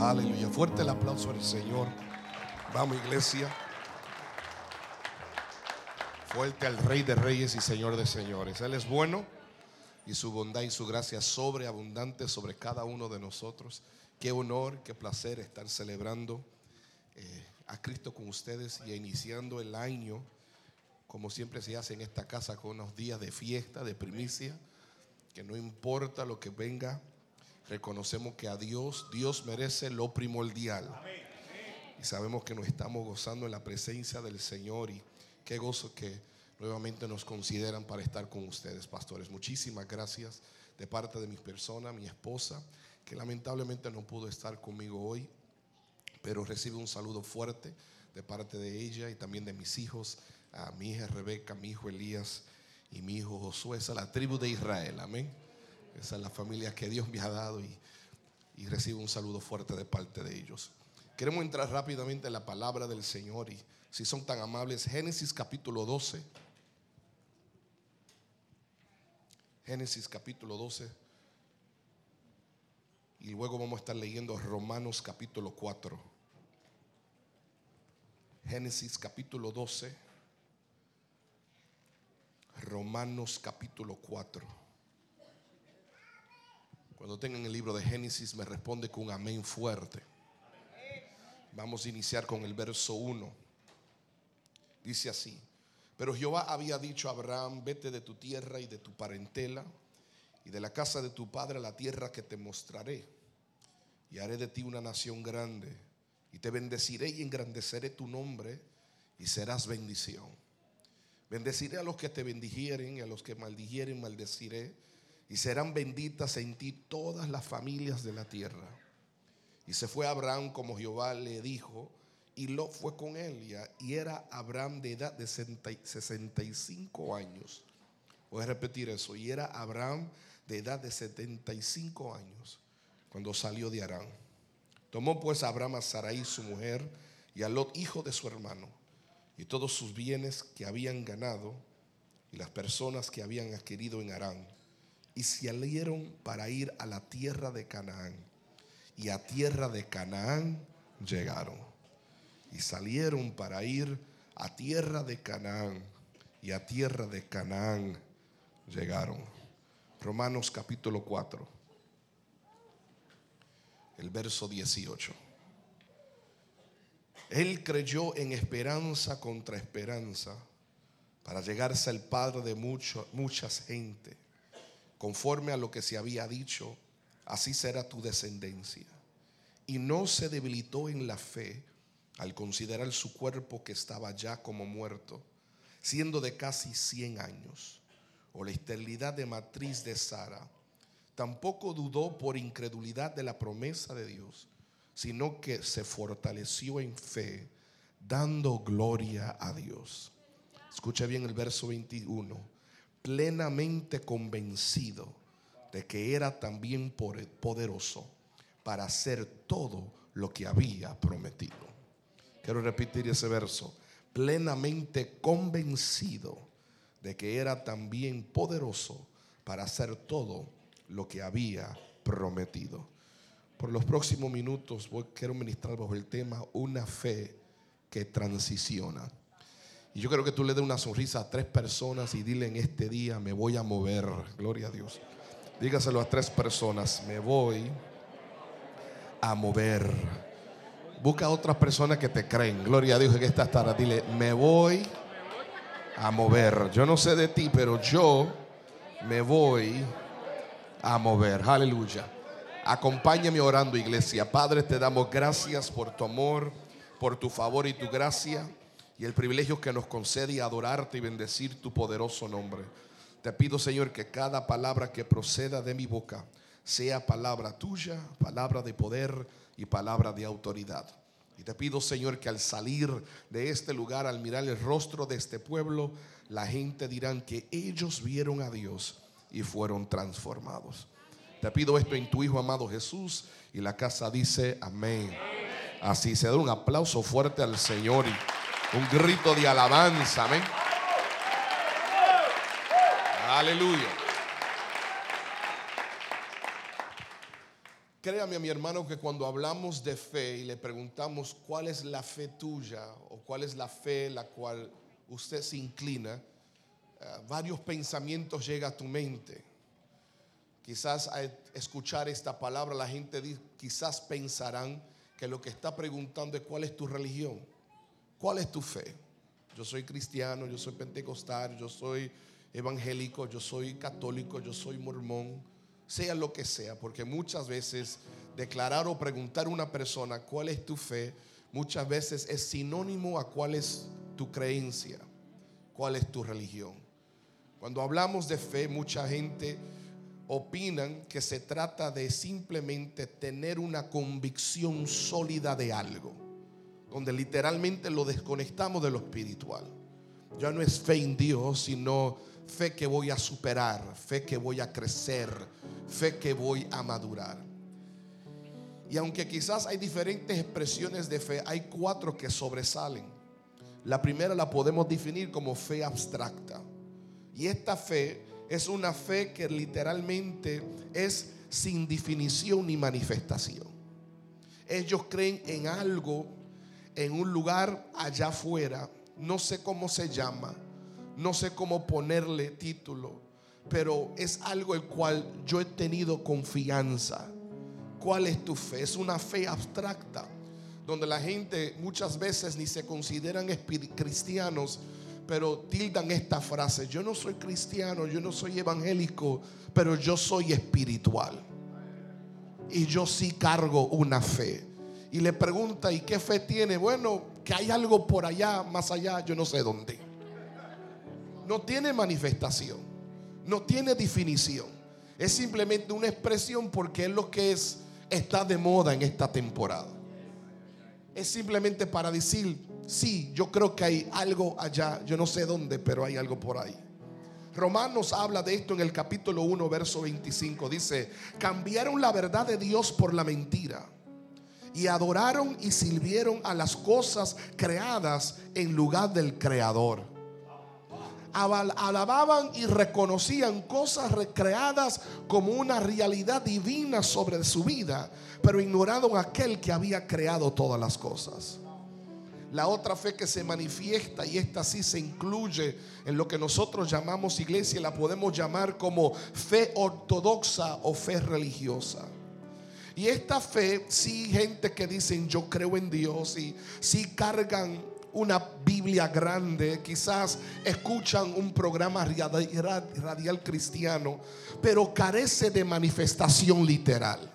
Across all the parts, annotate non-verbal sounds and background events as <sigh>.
Aleluya. Fuerte el aplauso al Señor. Vamos, iglesia. Fuerte al Rey de Reyes y Señor de Señores. Él es bueno y su bondad y su gracia sobreabundante sobre cada uno de nosotros. Qué honor, qué placer estar celebrando eh, a Cristo con ustedes y iniciando el año, como siempre se hace en esta casa, con unos días de fiesta, de primicia, que no importa lo que venga, reconocemos que a Dios, Dios merece lo primordial. Y sabemos que nos estamos gozando en la presencia del Señor y qué gozo que nuevamente nos consideran para estar con ustedes, pastores. Muchísimas gracias de parte de mi persona, mi esposa, que lamentablemente no pudo estar conmigo hoy, pero recibe un saludo fuerte de parte de ella y también de mis hijos, a mi hija Rebeca, mi hijo Elías y mi hijo Josué, es la tribu de Israel, amén. Esa es la familia que Dios me ha dado y, y recibo un saludo fuerte de parte de ellos. Queremos entrar rápidamente en la palabra del Señor y si son tan amables, Génesis capítulo 12. Génesis capítulo 12. Y luego vamos a estar leyendo Romanos capítulo 4. Génesis capítulo 12. Romanos capítulo 4. Cuando tengan el libro de Génesis me responde con un amén fuerte. Vamos a iniciar con el verso 1. Dice así. Pero Jehová había dicho a Abraham, vete de tu tierra y de tu parentela y de la casa de tu padre a la tierra que te mostraré. Y haré de ti una nación grande y te bendeciré y engrandeceré tu nombre y serás bendición. Bendeciré a los que te bendijeren y a los que maldijeren maldeciré y serán benditas en ti todas las familias de la tierra. Y se fue Abraham como Jehová le dijo y lo fue con él. Y era Abraham de edad de 65 años. Voy a repetir eso. Y era Abraham de edad de 75 años cuando salió de Arán. Tomó pues Abraham a Sarai su mujer y a Lot hijo de su hermano y todos sus bienes que habían ganado y las personas que habían adquirido en Arán y salieron para ir a la tierra de Canaán. Y a tierra de Canaán llegaron y salieron para ir a tierra de Canaán y a tierra de Canaán llegaron. Romanos capítulo 4, el verso 18. Él creyó en esperanza contra esperanza para llegarse al Padre de mucho, muchas gente. Conforme a lo que se había dicho, así será tu descendencia. Y no se debilitó en la fe al considerar su cuerpo que estaba ya como muerto, siendo de casi 100 años, o la esterilidad de matriz de Sara, tampoco dudó por incredulidad de la promesa de Dios, sino que se fortaleció en fe, dando gloria a Dios. Escucha bien el verso 21, plenamente convencido de que era también poderoso para hacer todo lo que había prometido. Quiero repetir ese verso. Plenamente convencido de que era también poderoso para hacer todo lo que había prometido. Por los próximos minutos quiero ministrar bajo el tema una fe que transiciona. Y yo quiero que tú le des una sonrisa a tres personas y dile en este día me voy a mover. Gloria a Dios. Dígaselo a tres personas, me voy a mover. Busca a otras personas que te creen. Gloria a Dios en esta tarde. Dile, me voy a mover. Yo no sé de ti, pero yo me voy a mover. Aleluya. Acompáñame orando, iglesia. Padre, te damos gracias por tu amor, por tu favor y tu gracia y el privilegio que nos concede adorarte y bendecir tu poderoso nombre. Te pido, Señor, que cada palabra que proceda de mi boca sea palabra tuya, palabra de poder y palabra de autoridad. Y te pido, Señor, que al salir de este lugar, al mirar el rostro de este pueblo, la gente dirán que ellos vieron a Dios y fueron transformados. Te pido esto en tu Hijo amado Jesús y la casa dice amén. Así se da un aplauso fuerte al Señor y un grito de alabanza, amén. Aleluya. Créame, mi hermano, que cuando hablamos de fe y le preguntamos cuál es la fe tuya o cuál es la fe la cual usted se inclina, eh, varios pensamientos llegan a tu mente. Quizás al escuchar esta palabra la gente quizás pensarán que lo que está preguntando es cuál es tu religión, cuál es tu fe. Yo soy cristiano, yo soy pentecostal, yo soy evangélico, yo soy católico, yo soy mormón sea lo que sea, porque muchas veces declarar o preguntar a una persona cuál es tu fe, muchas veces es sinónimo a cuál es tu creencia, cuál es tu religión. Cuando hablamos de fe, mucha gente opinan que se trata de simplemente tener una convicción sólida de algo, donde literalmente lo desconectamos de lo espiritual. Ya no es fe en Dios, sino fe que voy a superar, fe que voy a crecer, fe que voy a madurar. Y aunque quizás hay diferentes expresiones de fe, hay cuatro que sobresalen. La primera la podemos definir como fe abstracta. Y esta fe es una fe que literalmente es sin definición ni manifestación. Ellos creen en algo, en un lugar allá afuera, no sé cómo se llama, no sé cómo ponerle título, pero es algo el cual yo he tenido confianza. ¿Cuál es tu fe? Es una fe abstracta, donde la gente muchas veces ni se consideran cristianos, pero tildan esta frase, yo no soy cristiano, yo no soy evangélico, pero yo soy espiritual. Y yo sí cargo una fe. Y le pregunta, ¿y qué fe tiene? Bueno, que hay algo por allá, más allá, yo no sé dónde no tiene manifestación, no tiene definición. Es simplemente una expresión porque es lo que es, está de moda en esta temporada. Es simplemente para decir, sí, yo creo que hay algo allá, yo no sé dónde, pero hay algo por ahí. Romanos habla de esto en el capítulo 1, verso 25. Dice, cambiaron la verdad de Dios por la mentira y adoraron y sirvieron a las cosas creadas en lugar del Creador alababan y reconocían cosas recreadas como una realidad divina sobre su vida, pero ignoraron aquel que había creado todas las cosas. La otra fe que se manifiesta, y esta sí se incluye en lo que nosotros llamamos iglesia, la podemos llamar como fe ortodoxa o fe religiosa. Y esta fe, sí, gente que dicen yo creo en Dios y sí cargan una Biblia grande, quizás escuchan un programa radial cristiano, pero carece de manifestación literal.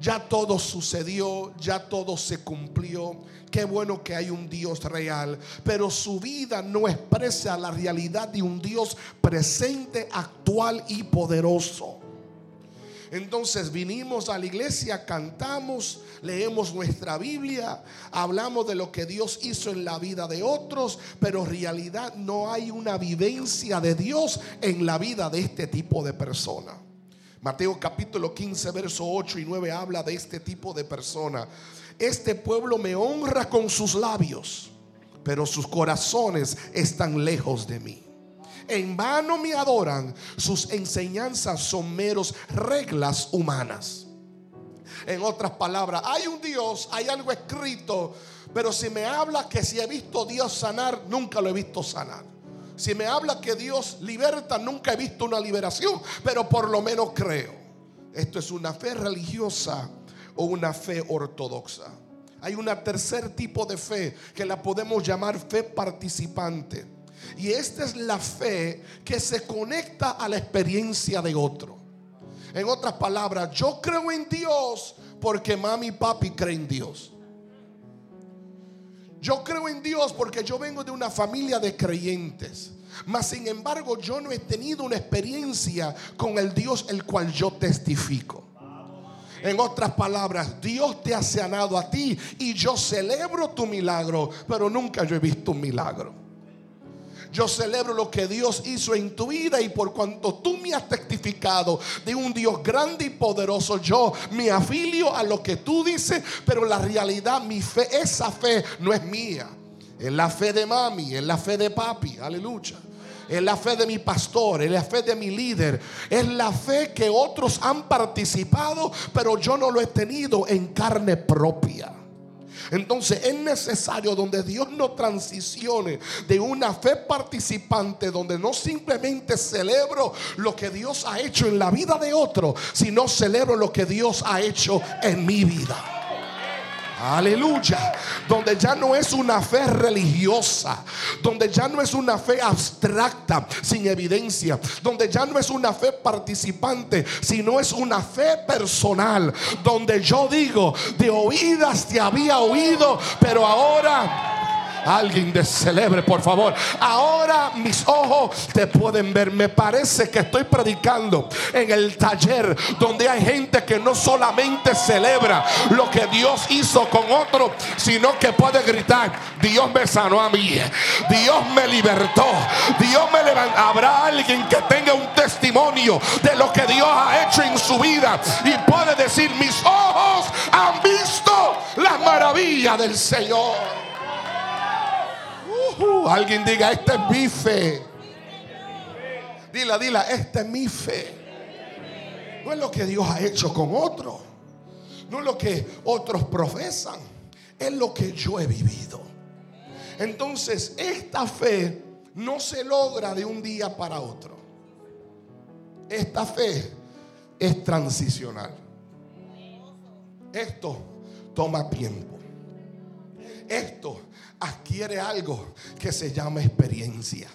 Ya todo sucedió, ya todo se cumplió. Qué bueno que hay un Dios real, pero su vida no expresa la realidad de un Dios presente, actual y poderoso. Entonces vinimos a la iglesia, cantamos, leemos nuestra Biblia, hablamos de lo que Dios hizo en la vida de otros, pero en realidad no hay una vivencia de Dios en la vida de este tipo de persona. Mateo capítulo 15, verso 8 y 9 habla de este tipo de persona. Este pueblo me honra con sus labios, pero sus corazones están lejos de mí en vano me adoran, sus enseñanzas son meros reglas humanas. En otras palabras, hay un Dios, hay algo escrito, pero si me habla que si he visto Dios sanar, nunca lo he visto sanar. Si me habla que Dios liberta, nunca he visto una liberación, pero por lo menos creo. Esto es una fe religiosa o una fe ortodoxa. Hay un tercer tipo de fe que la podemos llamar fe participante. Y esta es la fe que se conecta a la experiencia de otro. En otras palabras, yo creo en Dios porque mami y papi creen en Dios. Yo creo en Dios porque yo vengo de una familia de creyentes. Mas sin embargo, yo no he tenido una experiencia con el Dios el cual yo testifico. En otras palabras, Dios te ha sanado a ti y yo celebro tu milagro, pero nunca yo he visto un milagro. Yo celebro lo que Dios hizo en tu vida y por cuanto tú me has testificado de un Dios grande y poderoso, yo me afilio a lo que tú dices, pero la realidad, mi fe, esa fe no es mía. Es la fe de mami, es la fe de papi, aleluya. es la fe de mi pastor, es la fe de mi líder, es la fe que otros han participado, pero yo no lo he tenido en carne propia. Entonces es necesario donde Dios no transicione de una fe participante, donde no simplemente celebro lo que Dios ha hecho en la vida de otro, sino celebro lo que Dios ha hecho en mi vida. Aleluya. Donde ya no es una fe religiosa. Donde ya no es una fe abstracta, sin evidencia. Donde ya no es una fe participante, sino es una fe personal. Donde yo digo, de oídas te había oído, pero ahora Alguien de celebre, por favor. Ahora mis ojos te pueden ver. Me parece que estoy predicando en el taller donde hay gente que no solamente celebra lo que Dios hizo con otro, sino que puede gritar, Dios me sanó a mí. Dios me libertó. Dios me levantó. Habrá alguien que tenga un testimonio de lo que Dios ha hecho en su vida y puede decir, mis ojos han visto la maravilla del Señor. Uh, alguien diga, esta es mi fe. Dila, dila, esta es mi fe. No es lo que Dios ha hecho con otros. No es lo que otros profesan. Es lo que yo he vivido. Entonces, esta fe no se logra de un día para otro. Esta fe es transicional. Esto toma tiempo. Esto adquiere algo que se llama experiencia.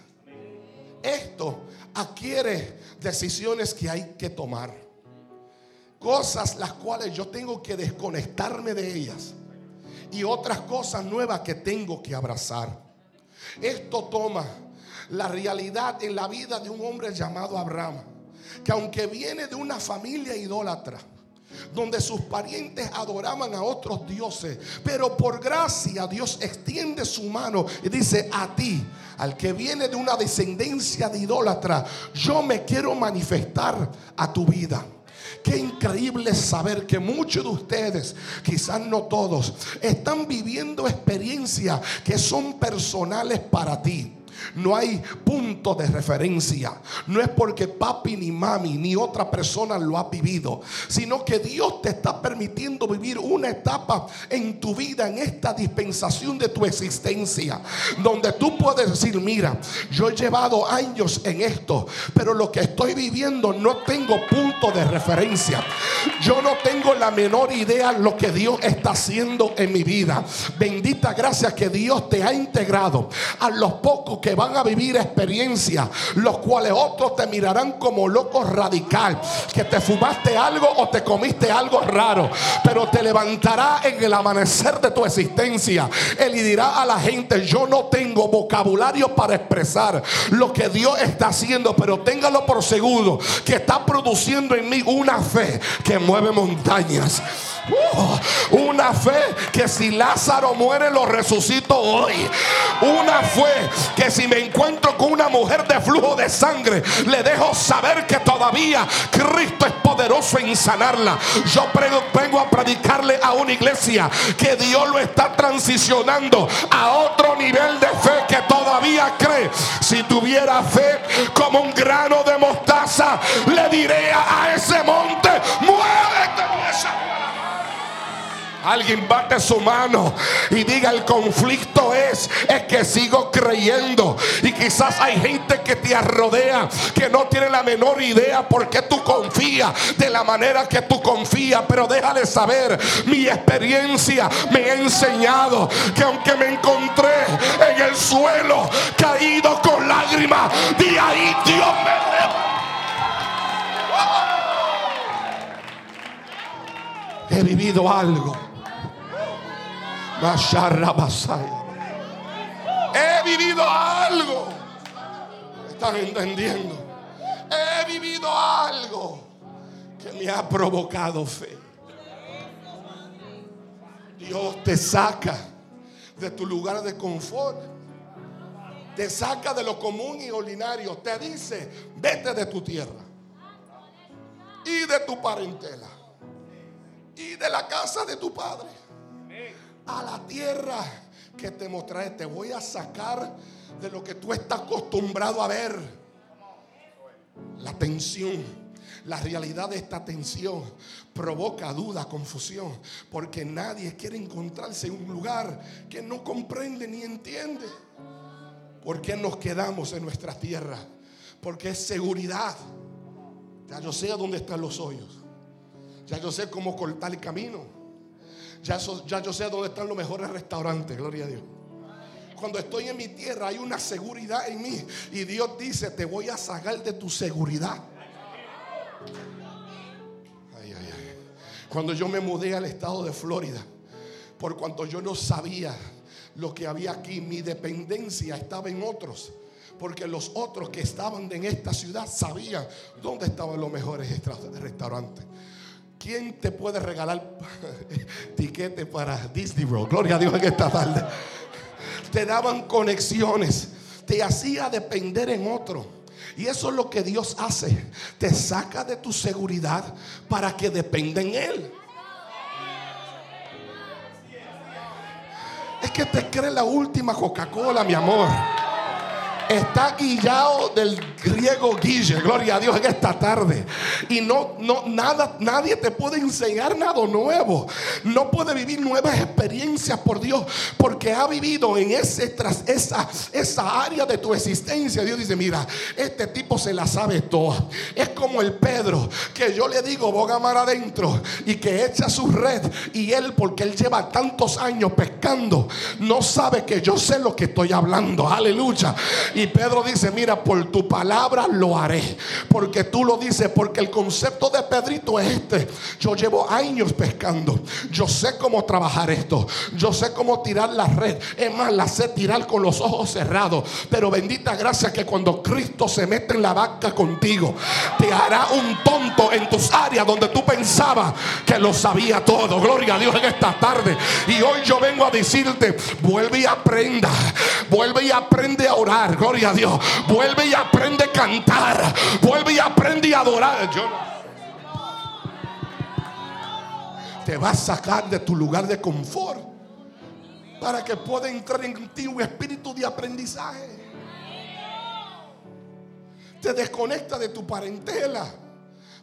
Esto adquiere decisiones que hay que tomar. Cosas las cuales yo tengo que desconectarme de ellas. Y otras cosas nuevas que tengo que abrazar. Esto toma la realidad en la vida de un hombre llamado Abraham. Que aunque viene de una familia idólatra donde sus parientes adoraban a otros dioses. Pero por gracia Dios extiende su mano y dice a ti, al que viene de una descendencia de idólatra, yo me quiero manifestar a tu vida. Qué increíble saber que muchos de ustedes, quizás no todos, están viviendo experiencias que son personales para ti. No hay punto de referencia. No es porque papi ni mami ni otra persona lo ha vivido, sino que Dios te está permitiendo vivir una etapa en tu vida, en esta dispensación de tu existencia, donde tú puedes decir, mira, yo he llevado años en esto, pero lo que estoy viviendo no tengo punto de referencia. Yo no tengo la menor idea lo que Dios está haciendo en mi vida. Bendita gracia que Dios te ha integrado a los pocos que van a vivir experiencias, los cuales otros te mirarán como loco radical, que te fumaste algo o te comiste algo raro, pero te levantará en el amanecer de tu existencia. Él dirá a la gente, yo no tengo vocabulario para expresar lo que Dios está haciendo, pero téngalo por seguro que está produciendo en mí una fe que mueve montañas. Uh, una fe que si Lázaro muere lo resucito hoy. Una fe que si me encuentro con una mujer de flujo de sangre, le dejo saber que todavía Cristo es poderoso en sanarla. Yo vengo a predicarle a una iglesia que Dios lo está transicionando a otro nivel de fe que todavía cree. Si tuviera fe como un grano de mostaza, le diré a ese monte, muévete. Alguien bate su mano y diga el conflicto es, es que sigo creyendo. Y quizás hay gente que te rodea que no tiene la menor idea por qué tú confías de la manera que tú confías. Pero déjale saber, mi experiencia me ha enseñado que aunque me encontré en el suelo caído con lágrimas, de ahí Dios me He vivido algo He vivido algo. ¿Están entendiendo? He vivido algo que me ha provocado fe. Dios te saca de tu lugar de confort. Te saca de lo común y ordinario. Te dice, vete de tu tierra. Y de tu parentela. Y de la casa de tu padre a la tierra que te mostraré. Te voy a sacar de lo que tú estás acostumbrado a ver. La tensión, la realidad de esta tensión provoca duda, confusión, porque nadie quiere encontrarse en un lugar que no comprende ni entiende. ¿Por qué nos quedamos en nuestra tierra? Porque es seguridad. Ya yo sé a dónde están los hoyos. Ya yo sé cómo cortar el camino. Ya, yo sé dónde están los mejores restaurantes. Gloria a Dios. Cuando estoy en mi tierra hay una seguridad en mí. Y Dios dice, te voy a sacar de tu seguridad. Ay, ay, ay. Cuando yo me mudé al estado de Florida, por cuanto yo no sabía lo que había aquí, mi dependencia estaba en otros. Porque los otros que estaban en esta ciudad sabían dónde estaban los mejores restaurantes. ¿Quién te puede regalar <laughs> tiquete para Disney World? Gloria a Dios en esta tarde. Te daban conexiones, te hacía depender en otro. Y eso es lo que Dios hace. Te saca de tu seguridad para que dependa en Él. Es que te cree la última Coca-Cola, mi amor está guillado del griego guille, gloria a Dios en esta tarde. Y no, no, nada, nadie te puede enseñar nada nuevo. No puede vivir nuevas experiencias por Dios, porque ha vivido en ese, tras esa, esa área de tu existencia. Dios dice, mira, este tipo se la sabe toda. Es como el Pedro, que yo le digo, boga mar adentro, y que echa su red. Y él, porque él lleva tantos años pescando, no sabe que yo sé lo que estoy hablando. Aleluya. Y Pedro dice, mira, por tu palabra lo haré. Porque tú lo dices, porque el concepto de Pedrito es este. Yo llevo años pescando. Yo sé cómo trabajar esto. Yo sé cómo tirar la red. Es más, la sé tirar con los ojos cerrados. Pero bendita gracia que cuando Cristo se mete en la vaca contigo, te hará un tonto en tus áreas donde tú pensabas que lo sabía todo. Gloria a Dios en esta tarde. Y hoy yo vengo a decirte, vuelve y aprenda. Vuelve y aprende a orar. Gloria a Dios. Vuelve y aprende a cantar. Vuelve y aprende a adorar. te va a sacar de tu lugar de confort para que pueda entrar en ti un espíritu de aprendizaje. Te desconecta de tu parentela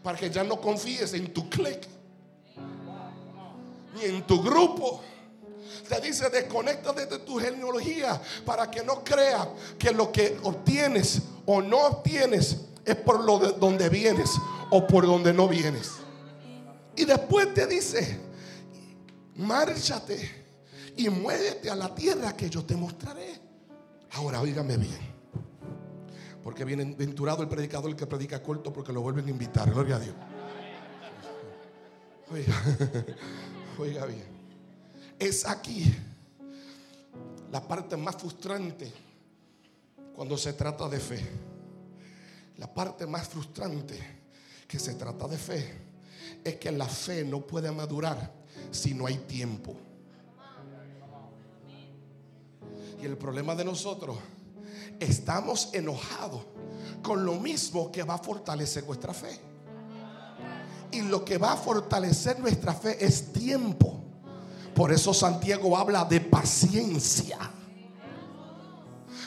para que ya no confíes en tu click ni en tu grupo. Te dice, desconecta de tu genealogía para que no crea que lo que obtienes o no obtienes es por lo de donde vienes o por donde no vienes. Y después te dice, márchate y muévete a la tierra que yo te mostraré. Ahora, oígame bien. Porque venturado el predicador que predica corto porque lo vuelven a invitar. Gloria a Dios. Oiga, <laughs> oiga bien es aquí la parte más frustrante cuando se trata de fe. La parte más frustrante que se trata de fe es que la fe no puede madurar si no hay tiempo. Y el problema de nosotros, estamos enojados con lo mismo que va a fortalecer nuestra fe. Y lo que va a fortalecer nuestra fe es tiempo. Por eso Santiago habla de paciencia.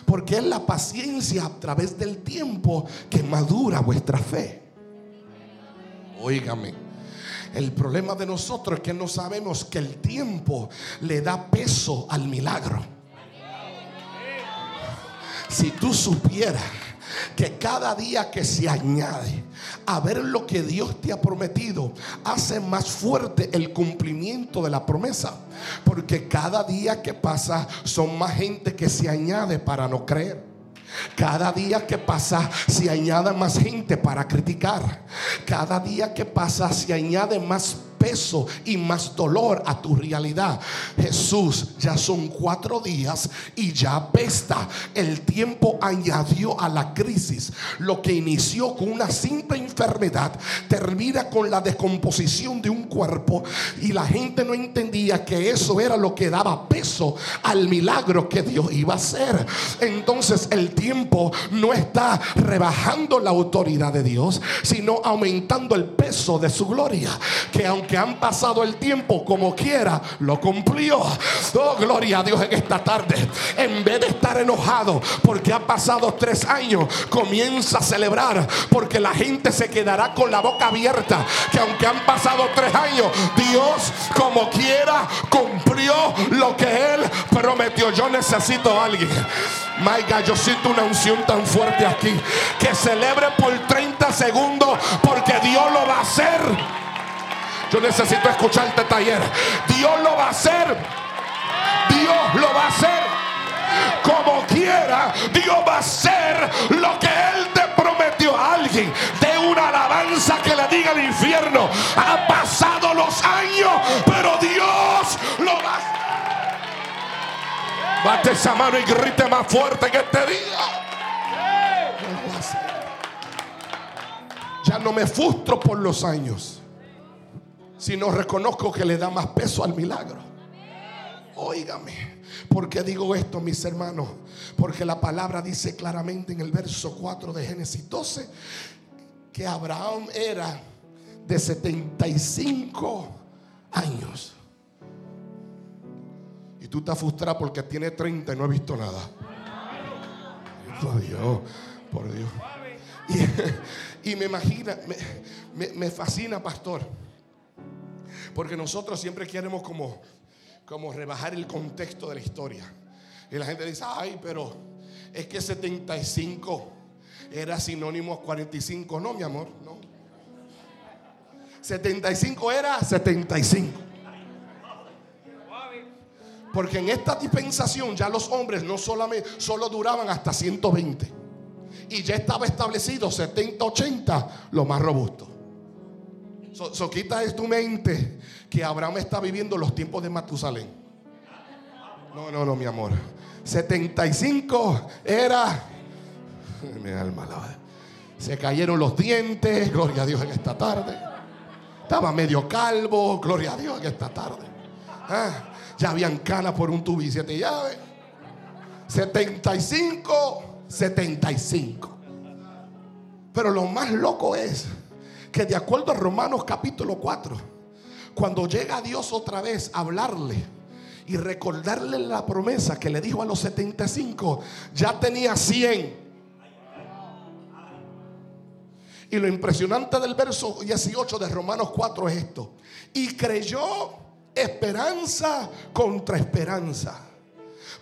Porque es la paciencia a través del tiempo que madura vuestra fe. Óigame. El problema de nosotros es que no sabemos que el tiempo le da peso al milagro. Si tú supieras que cada día que se añade a ver lo que Dios te ha prometido, hace más fuerte el cumplimiento de la promesa. Porque cada día que pasa son más gente que se añade para no creer. Cada día que pasa se añade más gente para criticar. Cada día que pasa se añade más peso y más dolor a tu realidad. Jesús, ya son cuatro días y ya apesta. El tiempo añadió a la crisis. Lo que inició con una simple enfermedad termina con la descomposición de un cuerpo y la gente no entendía que eso era lo que daba peso al milagro que Dios iba a hacer. Entonces el tiempo no está rebajando la autoridad de Dios, sino aumentando el peso de su gloria. Que aunque han pasado el tiempo, como quiera, lo cumplió. Oh, gloria a Dios en esta tarde. En vez de estar enojado porque ha pasado tres años, comienza a celebrar porque la gente se quedará con la boca abierta. Que aunque han pasado tres años, Dios como quiera cumplió lo que Él prometió. Yo necesito a alguien. God, yo siento una unción tan fuerte aquí. Que celebre por 30 segundos porque Dios lo va a hacer. Yo necesito escuchar este taller. Dios lo va a hacer. Dios lo va a hacer. Como quiera, Dios va a hacer lo que Él te prometió a alguien. De una alabanza que le diga al infierno. Han pasado los años, pero Dios lo va a hacer. Bate esa mano y grite más fuerte que este día. Ya no me frustro por los años, sino reconozco que le da más peso al milagro. Óigame. ¿Por qué digo esto, mis hermanos? Porque la palabra dice claramente en el verso 4 de Génesis 12 que Abraham era de 75 años. Y tú estás frustrado porque tiene 30 y no he visto nada. Por Dios, por Dios. Y, <laughs> me imagina, me, me fascina, pastor. Porque nosotros siempre queremos como como rebajar el contexto de la historia. Y la gente dice, ay, pero es que 75 era sinónimo a 45. No, mi amor, no. 75 era 75. Porque en esta dispensación ya los hombres no solamente solo duraban hasta 120. Y ya estaba establecido 70, 80, lo más robusto. So, quita de tu mente que Abraham está viviendo los tiempos de Matusalén. No, no, no, mi amor. 75 era. <laughs> Mi alma Se cayeron los dientes, gloria a Dios en esta tarde. Estaba medio calvo, gloria a Dios en esta tarde. Ah, ya habían canas por un tubo y siete llaves. 75, 75. Pero lo más loco es que de acuerdo a Romanos capítulo 4, cuando llega Dios otra vez a hablarle y recordarle la promesa que le dijo a los 75, ya tenía 100. Y lo impresionante del verso 18 de Romanos 4 es esto. Y creyó esperanza contra esperanza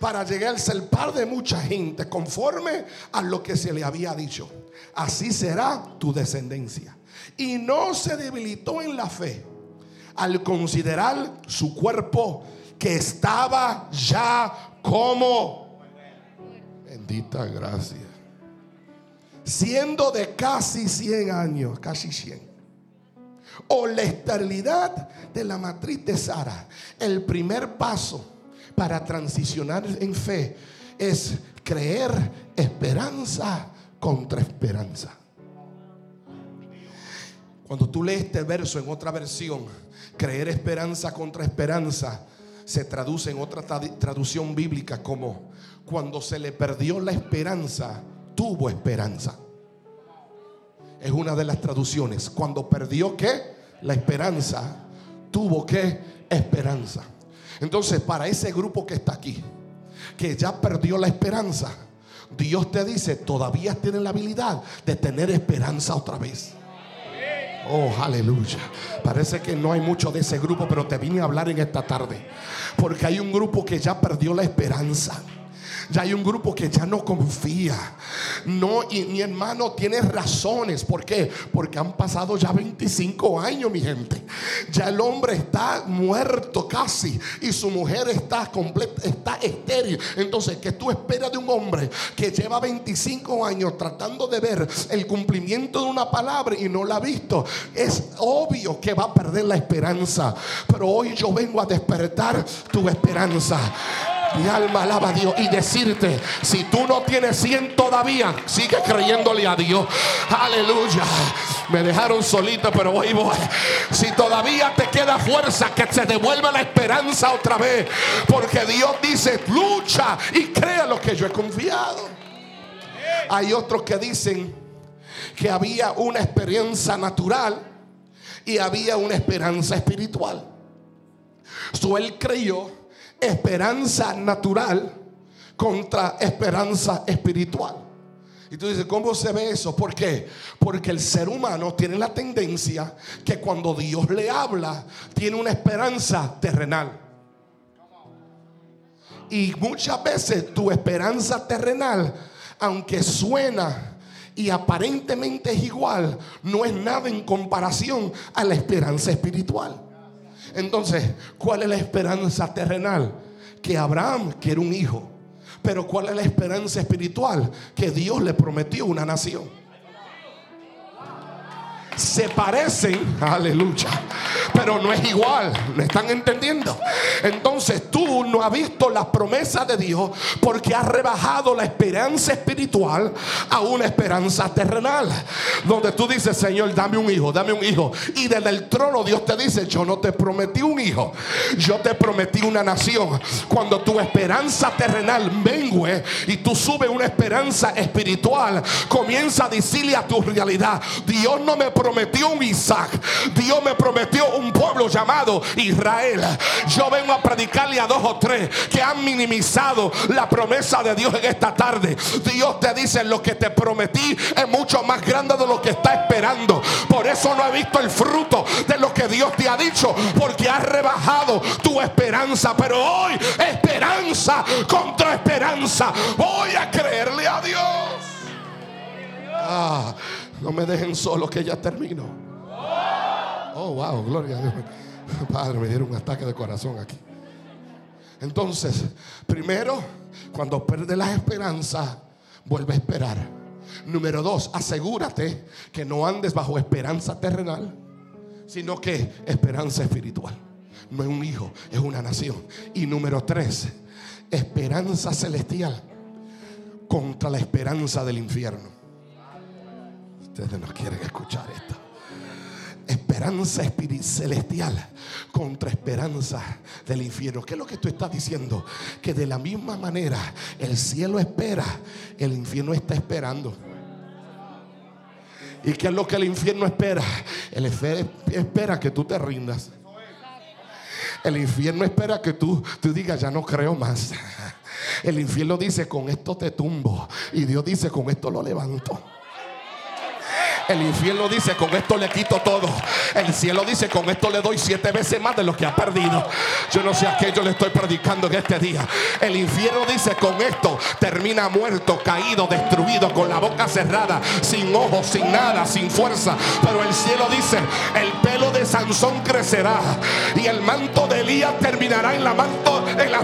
para llegarse al par de mucha gente conforme a lo que se le había dicho. Así será tu descendencia y no se debilitó en la fe al considerar su cuerpo que estaba ya como bendita gracia siendo de casi 100 años casi 100 o la esterilidad de la matriz de Sara el primer paso para transicionar en fe es creer esperanza contra esperanza cuando tú lees este verso en otra versión, creer esperanza contra esperanza, se traduce en otra traducción bíblica como cuando se le perdió la esperanza, tuvo esperanza. Es una de las traducciones. Cuando perdió qué? La esperanza, tuvo qué? Esperanza. Entonces, para ese grupo que está aquí, que ya perdió la esperanza, Dios te dice, todavía tiene la habilidad de tener esperanza otra vez. Oh, aleluya. Parece que no hay mucho de ese grupo, pero te vine a hablar en esta tarde. Porque hay un grupo que ya perdió la esperanza. Ya hay un grupo que ya no confía. No, y mi hermano tiene razones. ¿Por qué? Porque han pasado ya 25 años, mi gente. Ya el hombre está muerto casi. Y su mujer está completa, está estéril. Entonces, ¿qué tú esperas de un hombre que lleva 25 años tratando de ver el cumplimiento de una palabra y no la ha visto? Es obvio que va a perder la esperanza. Pero hoy yo vengo a despertar tu esperanza. Mi alma alaba a Dios y decirte, si tú no tienes 100 todavía, sigue creyéndole a Dios. Aleluya. Me dejaron solito, pero hoy voy. Si todavía te queda fuerza, que se devuelva la esperanza otra vez. Porque Dios dice, lucha y crea lo que yo he confiado. Hay otros que dicen que había una experiencia natural y había una esperanza espiritual. So creyó esperanza natural contra esperanza espiritual. Y tú dices, ¿cómo se ve eso? ¿Por qué? Porque el ser humano tiene la tendencia que cuando Dios le habla, tiene una esperanza terrenal. Y muchas veces tu esperanza terrenal, aunque suena y aparentemente es igual, no es nada en comparación a la esperanza espiritual. Entonces, ¿cuál es la esperanza terrenal? Que Abraham quiere un hijo. Pero ¿cuál es la esperanza espiritual? Que Dios le prometió una nación se parecen, aleluya, pero no es igual, ¿me están entendiendo? Entonces tú no has visto la promesa de Dios porque has rebajado la esperanza espiritual a una esperanza terrenal, donde tú dices, Señor, dame un hijo, dame un hijo. Y desde el trono Dios te dice, yo no te prometí un hijo, yo te prometí una nación. Cuando tu esperanza terrenal mengue y tú subes una esperanza espiritual, comienza a decirle a tu realidad, Dios no me prometió un Isaac. Dios me prometió un pueblo llamado Israel. Yo vengo a predicarle a dos o tres que han minimizado la promesa de Dios en esta tarde. Dios te dice, lo que te prometí es mucho más grande de lo que está esperando. Por eso no he visto el fruto de lo que Dios te ha dicho, porque has rebajado tu esperanza. Pero hoy, esperanza contra esperanza. Voy a creerle a Dios. Ah, no me dejen solo que ya termino. Oh, wow, gloria a Dios. <laughs> Padre, me dieron un ataque de corazón aquí. Entonces, primero, cuando pierdes la esperanza, vuelve a esperar. Número dos, asegúrate que no andes bajo esperanza terrenal, sino que esperanza espiritual. No es un hijo, es una nación. Y número tres, esperanza celestial contra la esperanza del infierno. Ustedes no quieren escuchar esto. Esperanza celestial contra esperanza del infierno. ¿Qué es lo que tú estás diciendo? Que de la misma manera el cielo espera, el infierno está esperando. ¿Y qué es lo que el infierno espera? El espera que tú te rindas. El infierno espera que tú, tú digas, ya no creo más. El infierno dice, con esto te tumbo. Y Dios dice, con esto lo levanto. El infierno dice, con esto le quito todo. El cielo dice, con esto le doy siete veces más de lo que ha perdido. Yo no sé a qué yo le estoy predicando en este día. El infierno dice, con esto termina muerto, caído, destruido, con la boca cerrada, sin ojos, sin nada, sin fuerza. Pero el cielo dice, el pelo de Sansón crecerá y el manto de Elías terminará en la manto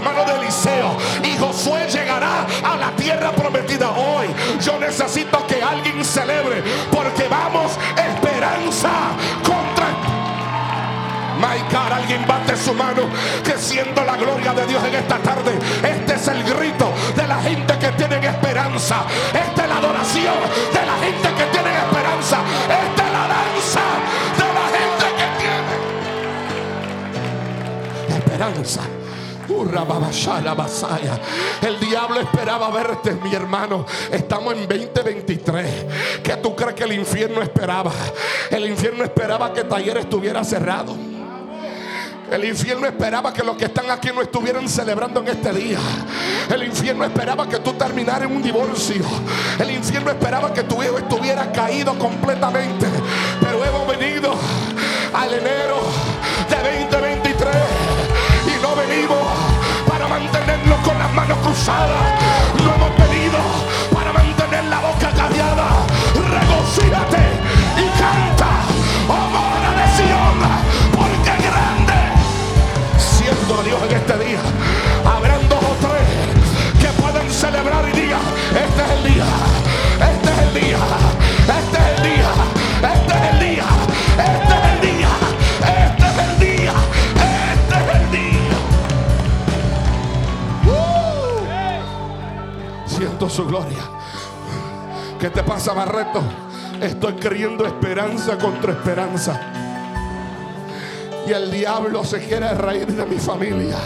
manos de Eliseo y Josué llegará a la tierra prometida hoy. Yo necesito que alguien celebre porque esperanza contra My God, alguien bate su mano que siendo la gloria de Dios en esta tarde. Este es el grito de la gente que tiene esperanza. Esta es la adoración de la gente que tiene esperanza. Esta es la danza de la gente que tiene esperanza. El diablo esperaba verte, mi hermano. Estamos en 2023. ¿Qué tú crees que el infierno esperaba? El infierno esperaba que taller estuviera cerrado. El infierno esperaba que los que están aquí no estuvieran celebrando en este día. El infierno esperaba que tú terminaras un divorcio. El infierno esperaba que tu hijo estuviera caído completamente. Pero hemos venido al enero manos cruzadas. No hemos gloria. ¿Qué te pasa, Barreto? Estoy creyendo esperanza contra esperanza. Y el diablo se quiere reír de mi familia.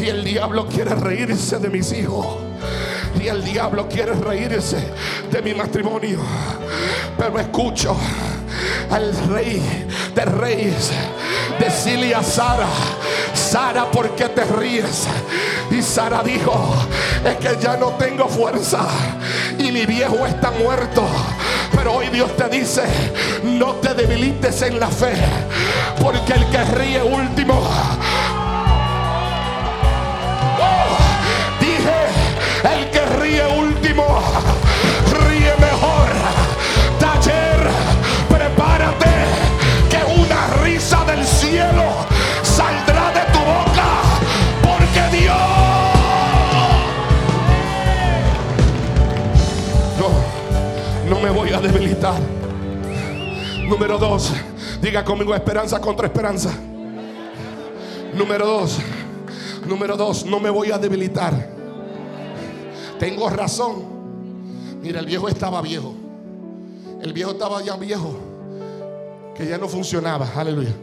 Y el diablo quiere reírse de mis hijos. Y el diablo quiere reírse de mi matrimonio. Pero escucho al rey de reyes. Decirle a Sara, Sara, ¿por qué te ríes? Y Sara dijo, es que ya no tengo fuerza y mi viejo está muerto. Pero hoy Dios te dice, no te debilites en la fe, porque el que ríe último oh, dije, el que ríe último, me voy a debilitar. Número dos, diga conmigo esperanza contra esperanza. Número dos, número dos, no me voy a debilitar. Tengo razón. Mira, el viejo estaba viejo. El viejo estaba ya viejo. Que ya no funcionaba. Aleluya.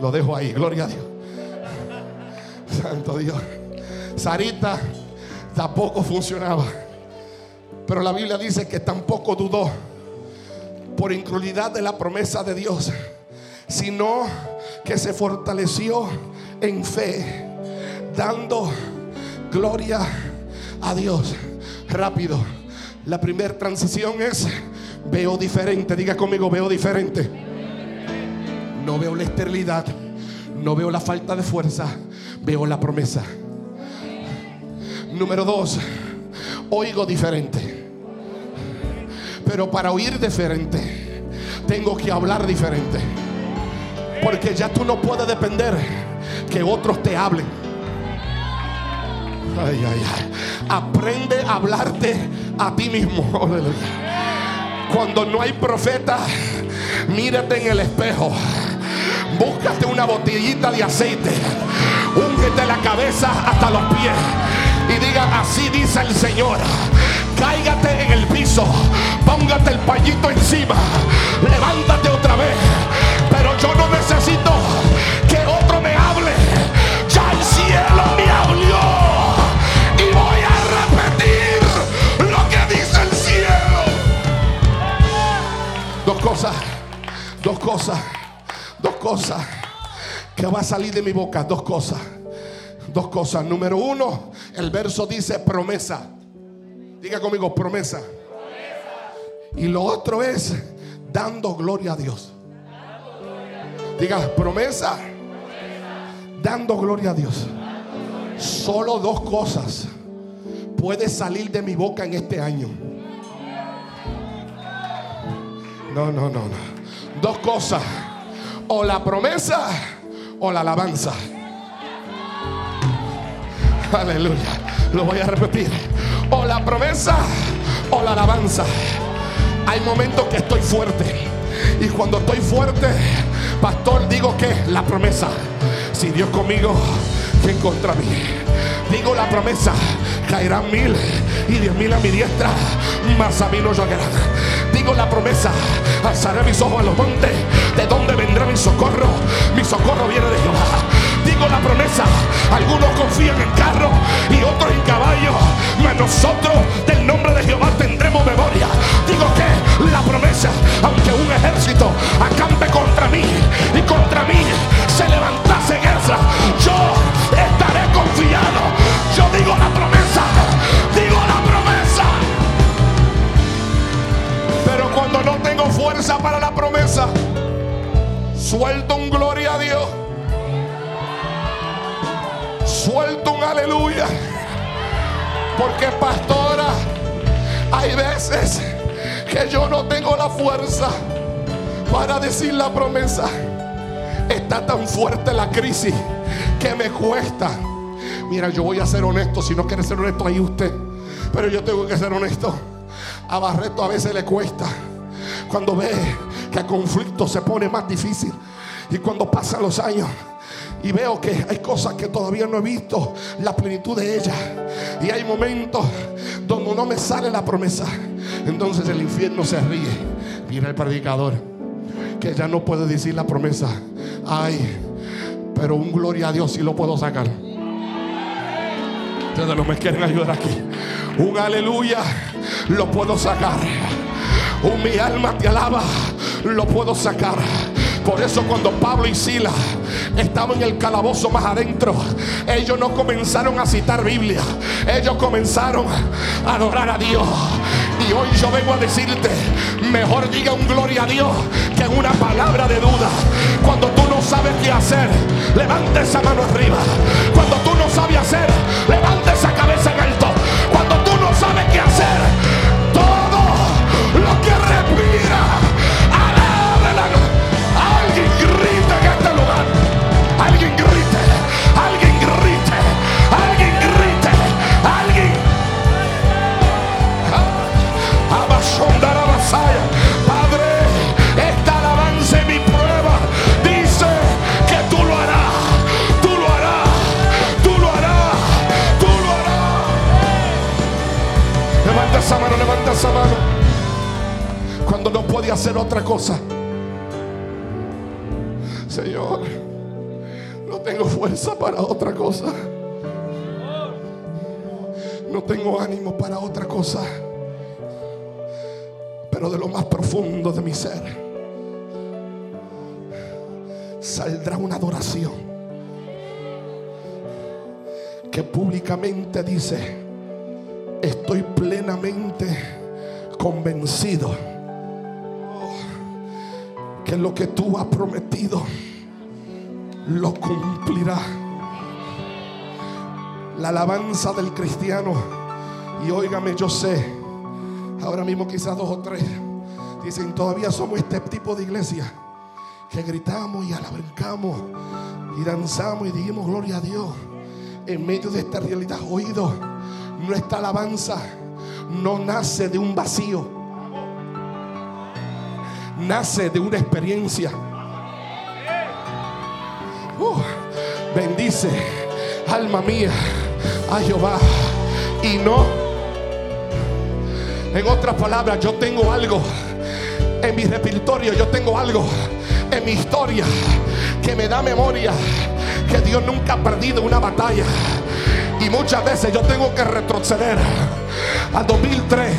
Lo dejo ahí. Gloria a Dios. Santo Dios. Sarita tampoco funcionaba. Pero la Biblia dice que tampoco dudó por incredulidad de la promesa de Dios, sino que se fortaleció en fe, dando gloria a Dios. Rápido. La primera transición es veo diferente. Diga conmigo, veo diferente. No veo la esterilidad, no veo la falta de fuerza, veo la promesa. Número dos, oigo diferente. Pero para oír diferente, tengo que hablar diferente. Porque ya tú no puedes depender que otros te hablen. Ay, ay, ay. Aprende a hablarte a ti mismo. <laughs> Cuando no hay profeta, mírate en el espejo. Búscate una botellita de aceite. Úngete la cabeza hasta los pies. Y diga, así dice el Señor. Cáigate en el piso. Póngate el pañito encima. Levántate otra vez. Pero yo no necesito que otro me hable. Ya el cielo me habló. Y voy a repetir lo que dice el cielo. Dos cosas. Dos cosas. Dos cosas. Que va a salir de mi boca. Dos cosas. Dos cosas. Número uno, el verso dice promesa. Diga conmigo, promesa. Y lo otro es dando gloria a Dios. Diga, promesa. Dando gloria a Dios. Solo dos cosas puede salir de mi boca en este año. No, no, no, no. Dos cosas. O la promesa o la alabanza. Aleluya. Lo voy a repetir. O la promesa o la alabanza. Hay momentos que estoy fuerte. Y cuando estoy fuerte, pastor, digo que la promesa. Si Dios conmigo, ¿quién contra mí? Digo la promesa, caerán mil y diez mil a mi diestra, mas a mí no llegarán. Digo la promesa, alzaré mis ojos a los montes, ¿de dónde vendrá mi socorro? Mi socorro viene de Jehová. Digo la promesa, algunos confían en carros y otros en caballos, mas nosotros del nombre de Jehová tendremos memoria. Digo que la promesa, aunque un ejército acampe contra mí y contra mí se levantase guerra, yo estaré confiado. Yo digo la promesa, digo la promesa. Pero cuando no tengo fuerza para la promesa, suelto un gloria a Dios. Suelto un aleluya. Porque pastora, hay veces que yo no tengo la fuerza para decir la promesa. Está tan fuerte la crisis que me cuesta. Mira, yo voy a ser honesto. Si no quiere ser honesto, ahí usted. Pero yo tengo que ser honesto. A Barreto a veces le cuesta. Cuando ve que el conflicto se pone más difícil. Y cuando pasan los años y veo que hay cosas que todavía no he visto la plenitud de ella. Y hay momentos donde no me sale la promesa. Entonces el infierno se ríe. Mira el predicador que ya no puede decir la promesa. Ay, pero un gloria a Dios si lo puedo sacar. Ustedes no me quieren ayudar aquí. Un aleluya lo puedo sacar. Uh, mi alma te alaba, lo puedo sacar. Por eso cuando Pablo y Sila estaban en el calabozo más adentro, ellos no comenzaron a citar Biblia, ellos comenzaron a adorar a Dios. Y hoy yo vengo a decirte, mejor diga un gloria a Dios que una palabra de duda. Cuando tú no sabes qué hacer, levanta esa mano arriba. Cuando tú no sabes hacer, levanta esa cabeza otra cosa. Señor, no tengo fuerza para otra cosa. No tengo ánimo para otra cosa pero de lo más profundo de mi ser saldrá una adoración que públicamente dice, estoy plenamente convencido que lo que tú has prometido lo cumplirá. La alabanza del cristiano, y óigame, yo sé, Ahora mismo quizás dos o tres dicen, todavía somos este tipo de iglesia que gritamos y alabancamos y danzamos y dijimos gloria a Dios. En medio de esta realidad, oído, nuestra alabanza no nace de un vacío, nace de una experiencia. Bendice, alma mía, a Jehová y no en otras palabras, yo tengo algo en mi repertorio, yo tengo algo en mi historia que me da memoria que Dios nunca ha perdido una batalla. Y muchas veces yo tengo que retroceder al 2003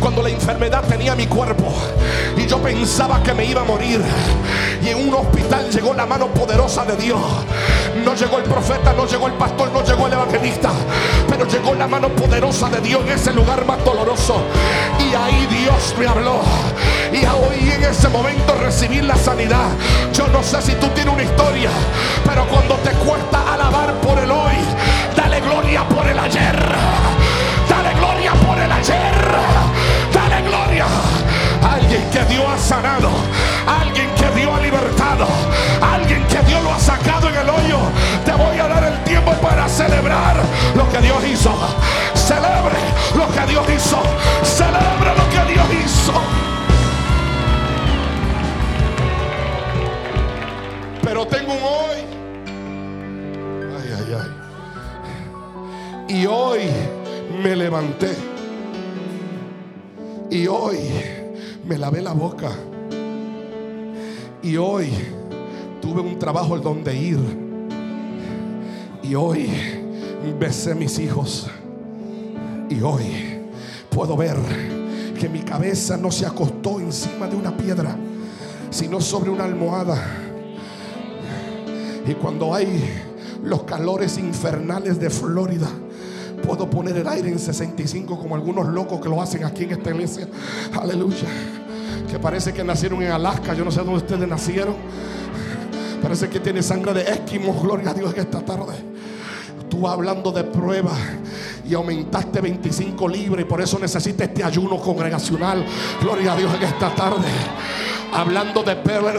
cuando la enfermedad tenía mi cuerpo y yo pensaba que me iba a morir. Y en un hospital llegó la mano poderosa de Dios. No llegó el profeta, no llegó el pastor, no llegó el evangelista, pero llegó la mano poderosa de Dios en ese lugar más doloroso. Y ahí Dios me habló. Y hoy en ese momento recibir la sanidad. Yo no sé si tú tienes una historia, pero cuando te cuesta que Dios ha sanado. Alguien que Dios ha libertado. Alguien que Dios lo ha sacado en el hoyo. Te voy a dar el tiempo para celebrar lo que Dios hizo. Celebre lo que Dios hizo. Celebre lo que Dios hizo. Pero tengo un hoy. Ay, ay, ay. Y hoy me levanté. Y hoy me lavé la boca. Y hoy tuve un trabajo donde ir. Y hoy besé mis hijos. Y hoy puedo ver que mi cabeza no se acostó encima de una piedra, sino sobre una almohada. Y cuando hay los calores infernales de Florida, puedo poner el aire en 65 como algunos locos que lo hacen aquí en esta iglesia. Aleluya. Que parece que nacieron en Alaska. Yo no sé dónde ustedes nacieron. Parece que tiene sangre de esquimos. Gloria a Dios en esta tarde. Tú hablando de prueba y aumentaste 25 libras y por eso necesitas este ayuno congregacional. Gloria a Dios en esta tarde hablando de prueba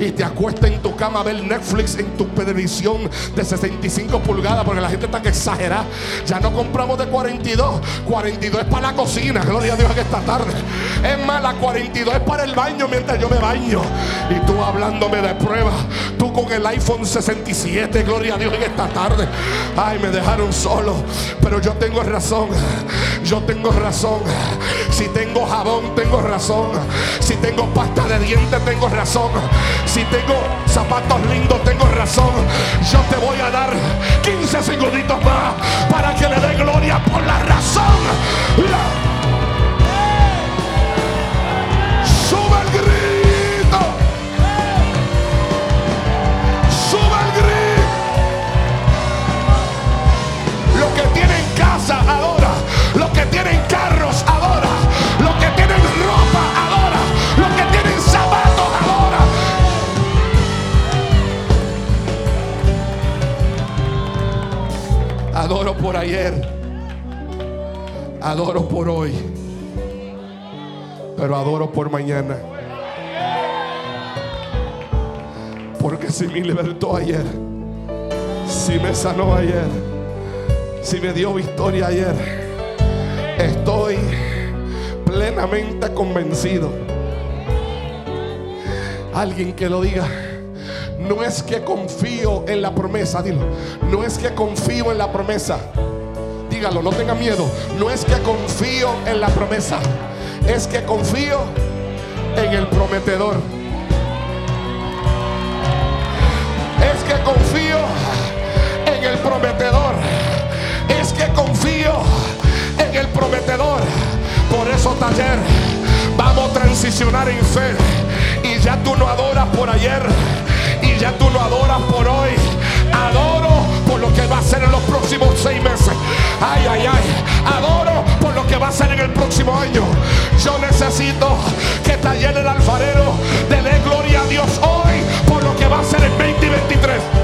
y te acuestas en tu cama a ver Netflix en tu televisión de 65 pulgadas porque la gente está que exagera. Ya no compramos de 42, 42 es para la cocina, gloria a Dios en esta tarde. Es más, la 42 es para el baño mientras yo me baño. Y tú hablándome de prueba, tú con el iPhone 67, gloria a Dios en esta tarde. Ay, me dejaron solo, pero yo tengo razón. Yo tengo razón. Si tengo jabón, tengo razón. Si tengo de dientes, tengo razón. Si tengo zapatos lindos, tengo razón. Yo te voy a dar 15 segunditos más para que le dé gloria por la razón. Por ayer, adoro por hoy, pero adoro por mañana. Porque si me libertó ayer, si me sanó ayer, si me dio victoria ayer, estoy plenamente convencido. Alguien que lo diga. No es que confío en la promesa, dilo. No es que confío en la promesa. Dígalo, no tenga miedo. No es que confío en la promesa. Es que confío en el prometedor. Es que confío en el prometedor. Es que confío en el prometedor. Por eso taller, vamos a transicionar en fe. Y ya tú no adoras por ayer. Ya tú no adoras por hoy. Adoro por lo que va a ser en los próximos seis meses. Ay, ay, ay. Adoro por lo que va a ser en el próximo año. Yo necesito que taller el alfarero le dé gloria a Dios hoy por lo que va a ser en 2023.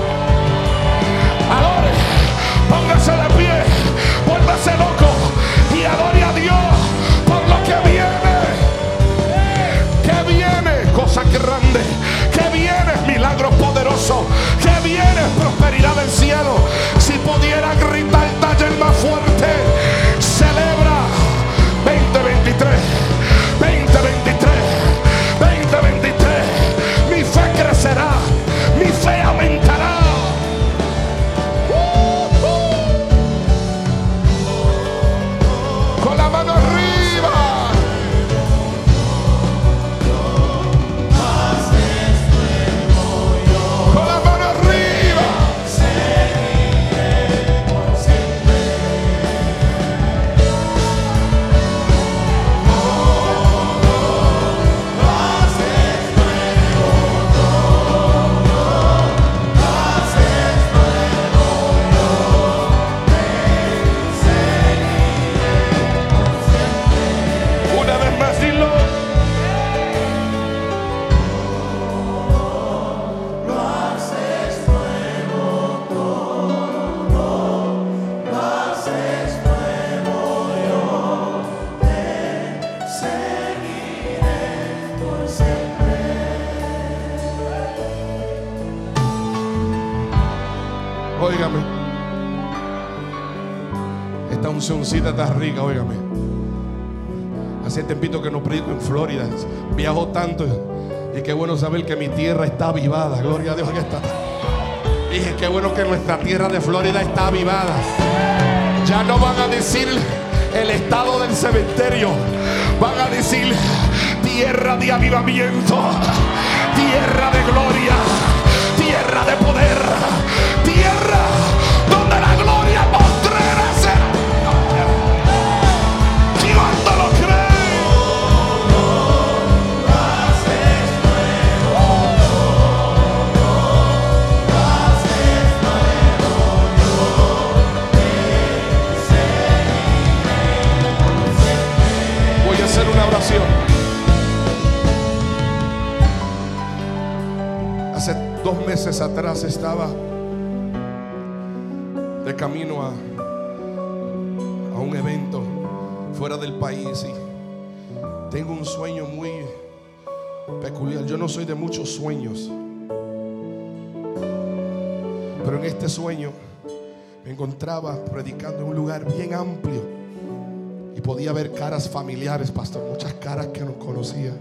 Que viene prosperidad del cielo. Si pudiera gritar uncióncita está rica, óigame. Hace tiempito que no predico en Florida. Viajo tanto. Y qué bueno saber que mi tierra está avivada. Gloria a Dios que está. Dije, qué bueno que nuestra tierra de Florida está avivada. Ya no van a decir el estado del cementerio. Van a decir tierra de avivamiento. Tierra de gloria. Tierra de poder. Meses atrás estaba de camino a, a un evento fuera del país y tengo un sueño muy peculiar. Yo no soy de muchos sueños, pero en este sueño me encontraba predicando en un lugar bien amplio y podía ver caras familiares, pastor, muchas caras que no conocía.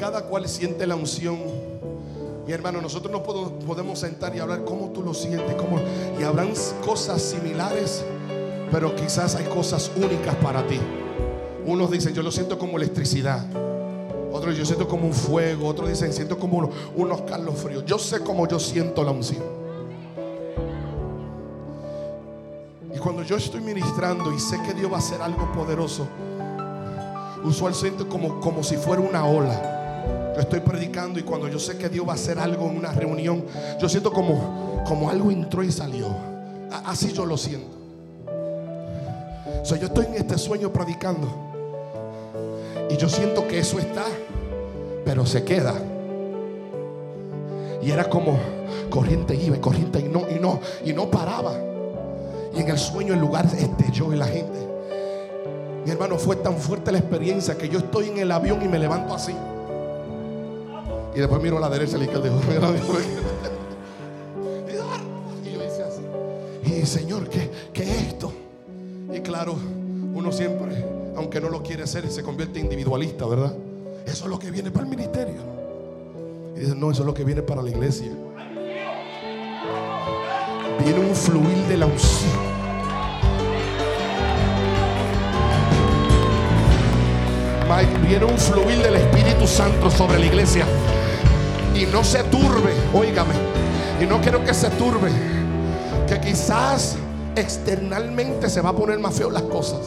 Cada cual siente la unción. Mi hermano, nosotros no podemos, sentar y hablar cómo tú lo sientes, cómo, y habrán cosas similares, pero quizás hay cosas únicas para ti. Unos dicen, yo lo siento como electricidad. Otros yo siento como un fuego. Otros dicen, siento como unos, unos fríos. Yo sé cómo yo siento la unción. Y cuando yo estoy ministrando y sé que Dios va a hacer algo poderoso, usual siento como, como si fuera una ola. Estoy predicando y cuando yo sé que Dios va a hacer algo en una reunión, yo siento como, como algo entró y salió. Así yo lo siento. O sea, yo estoy en este sueño predicando y yo siento que eso está, pero se queda. Y era como corriente iba y corriente y no, y no, y no paraba. Y en el sueño el lugar este yo y la gente. Mi hermano, fue tan fuerte la experiencia que yo estoy en el avión y me levanto así. Y después miro a la derecha y la izquierda y yo hice así. Y Señor, ¿qué, ¿qué es esto? Y claro, uno siempre, aunque no lo quiere hacer, se convierte en individualista, ¿verdad? Eso es lo que viene para el ministerio. Y dice, no, eso es lo que viene para la iglesia. Viene un fluir de la unción. viene un fluir del Espíritu Santo sobre la iglesia. Y no se turbe, óigame. Y no quiero que se turbe. Que quizás externalmente se va a poner más feo las cosas.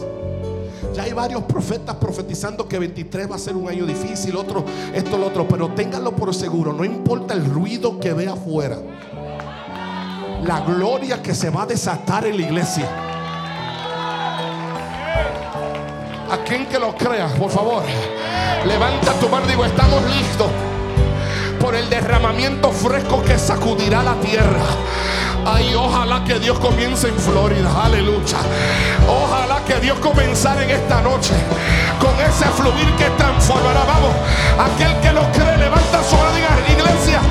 Ya hay varios profetas profetizando que 23 va a ser un año difícil, otro, esto, lo otro. Pero ténganlo por seguro, no importa el ruido que ve afuera. La gloria que se va a desatar en la iglesia. A quien que lo crea, por favor, levanta tu mano y digo, estamos listos por el derramamiento fresco que sacudirá la tierra. Ay, ojalá que Dios comience en Florida. Aleluya. Ojalá que Dios comenzara en esta noche con ese fluir que transformará. Vamos, aquel que lo cree, levanta su mano y diga, iglesia,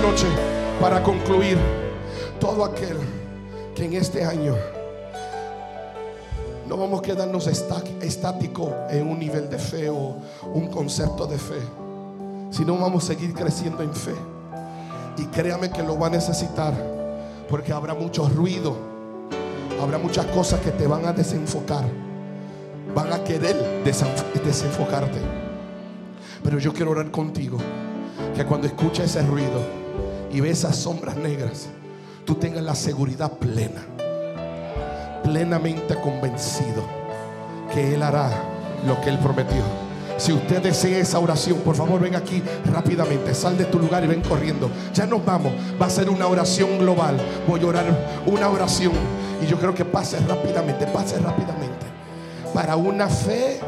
noche para concluir todo aquel que en este año no vamos a quedarnos estático en un nivel de fe o un concepto de fe, sino vamos a seguir creciendo en fe. Y créame que lo va a necesitar porque habrá mucho ruido, habrá muchas cosas que te van a desenfocar, van a querer desenfocarte. Pero yo quiero orar contigo que cuando escucha ese ruido y ve esas sombras negras, tú tengas la seguridad plena, plenamente convencido que Él hará lo que Él prometió. Si usted desea esa oración, por favor ven aquí rápidamente. Sal de tu lugar y ven corriendo. Ya nos vamos. Va a ser una oración global. Voy a orar una oración. Y yo creo que pase rápidamente, pase rápidamente. Para una fe,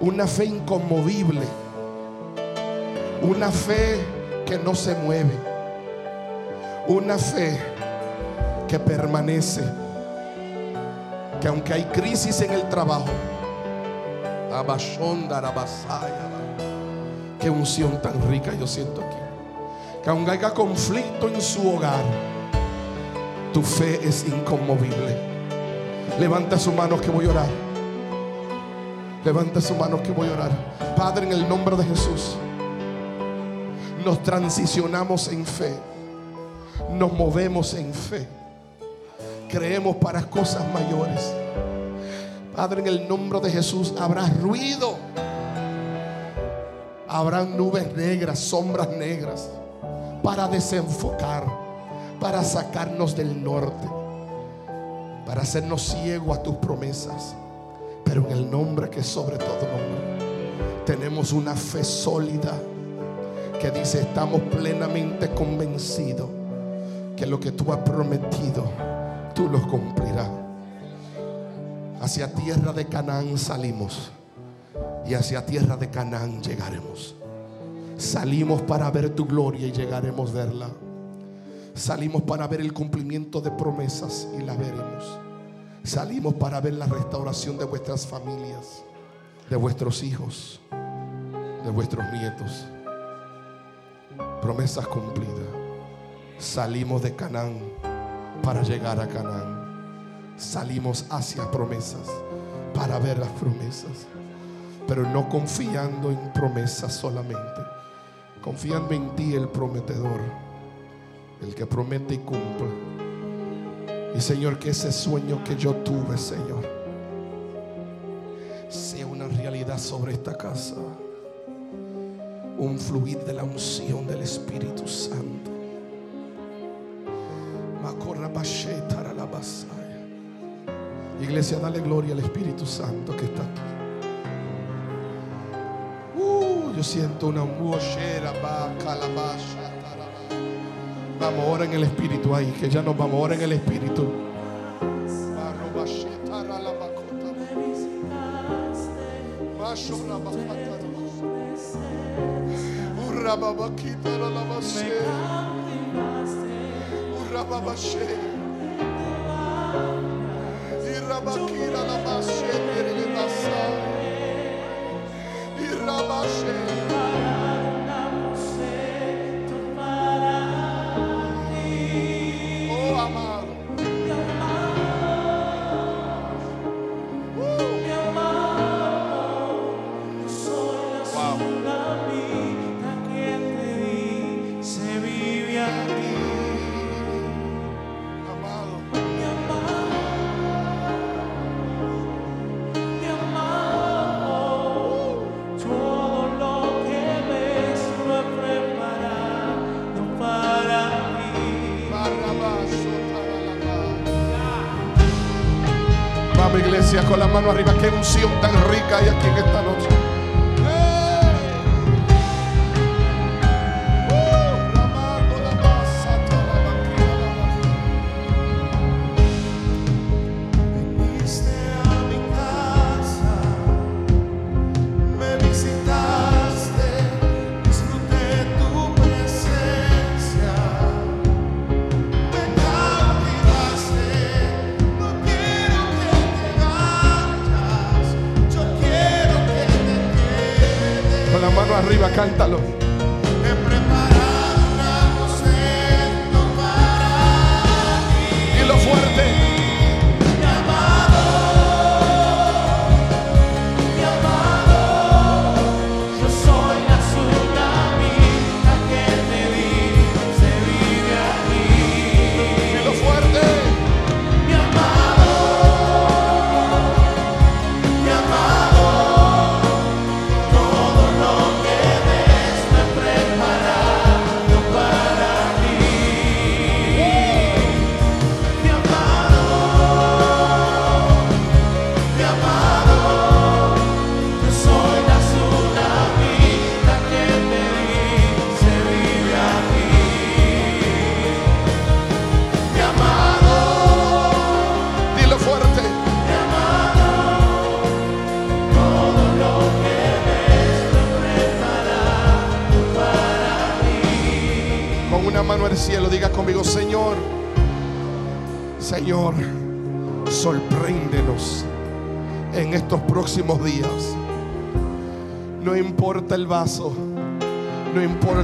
una fe inconmovible una fe que no se mueve. Una fe que permanece. Que aunque hay crisis en el trabajo, qué unción tan rica yo siento aquí. Que aunque haya conflicto en su hogar, tu fe es inconmovible. Levanta su mano que voy a orar. Levanta su mano que voy a orar. Padre, en el nombre de Jesús nos transicionamos en fe, nos movemos en fe, creemos para cosas mayores. Padre, en el nombre de Jesús habrá ruido, habrá nubes negras, sombras negras, para desenfocar, para sacarnos del norte, para hacernos ciegos a tus promesas. Pero en el nombre que sobre todo nombre, tenemos una fe sólida que dice, estamos plenamente convencidos que lo que tú has prometido, tú lo cumplirás. Hacia tierra de Canaán salimos y hacia tierra de Canaán llegaremos. Salimos para ver tu gloria y llegaremos a verla. Salimos para ver el cumplimiento de promesas y la veremos. Salimos para ver la restauración de vuestras familias, de vuestros hijos, de vuestros nietos promesas cumplidas. Salimos de Canaán para llegar a Canaán. Salimos hacia promesas para ver las promesas. Pero no confiando en promesas solamente. Confiando en ti, el prometedor. El que promete y cumple. Y Señor, que ese sueño que yo tuve, Señor, sea una realidad sobre esta casa. Un fluir de la unción del Espíritu Santo. Iglesia, dale gloria al Espíritu Santo que está aquí. Uh, yo siento una. Vamos, ora en el Espíritu ahí, que ya nos vamos, ora en el Espíritu. Barro Irababashe. Irabakira la bashe, Irabashe. Irabashe. Mano arriba, qué unción tan rica hay aquí en esta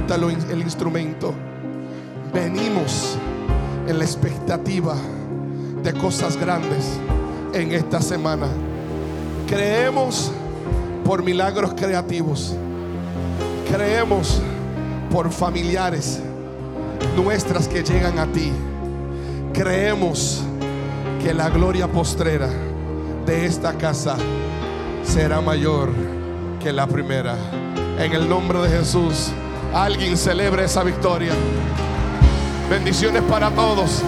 el instrumento, venimos en la expectativa de cosas grandes en esta semana. Creemos por milagros creativos, creemos por familiares nuestras que llegan a ti. Creemos que la gloria postrera de esta casa será mayor que la primera. En el nombre de Jesús, alguien celebre esa victoria. Bendiciones para todos.